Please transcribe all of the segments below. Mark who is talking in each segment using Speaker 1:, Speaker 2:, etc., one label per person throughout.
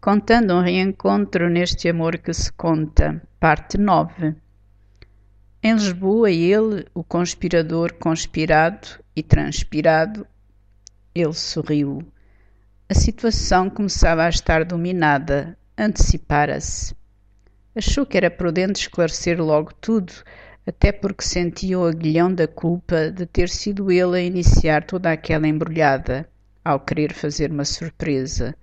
Speaker 1: contando um reencontro neste amor que se conta, parte 9. Em Lisboa, ele, o conspirador conspirado e transpirado, ele sorriu. A situação começava a estar dominada, antecipara-se. Achou que era prudente esclarecer logo tudo, até porque sentia o aguilhão da culpa de ter sido ele a iniciar toda aquela embrulhada, ao querer fazer uma surpresa.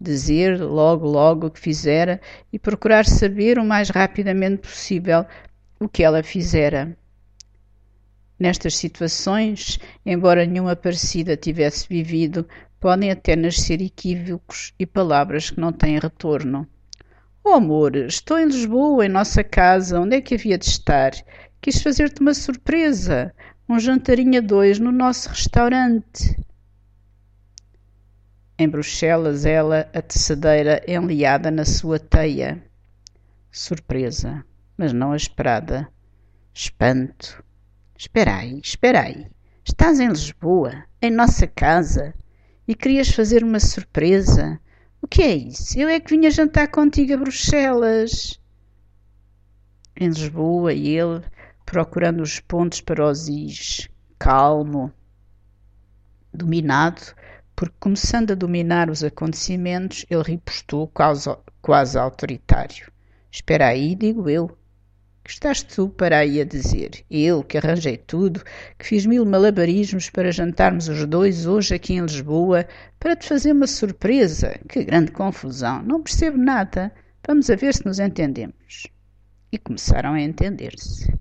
Speaker 1: Dizer logo, logo o que fizera e procurar saber o mais rapidamente possível o que ela fizera. Nestas situações, embora nenhuma parecida tivesse vivido, podem até nascer equívocos e palavras que não têm retorno. Oh, amor, estou em Lisboa, em nossa casa. Onde é que havia de estar? Quis fazer-te uma surpresa. Um jantarinho a dois no nosso restaurante. Em Bruxelas, ela, a tecedeira, enliada na sua teia. Surpresa, mas não a esperada. Espanto. Espera aí, espera aí. Estás em Lisboa, em nossa casa, e querias fazer uma surpresa. O que é isso? Eu é que vinha jantar contigo a Bruxelas. Em Lisboa, ele, procurando os pontos para os is, calmo, dominado, porque começando a dominar os acontecimentos, ele ripostou quase, quase autoritário. Espera aí, digo eu. Que estás tu para aí a dizer? Eu, que arranjei tudo, que fiz mil malabarismos para jantarmos os dois hoje aqui em Lisboa, para te fazer uma surpresa. Que grande confusão. Não percebo nada. Vamos a ver se nos entendemos. E começaram a entender-se.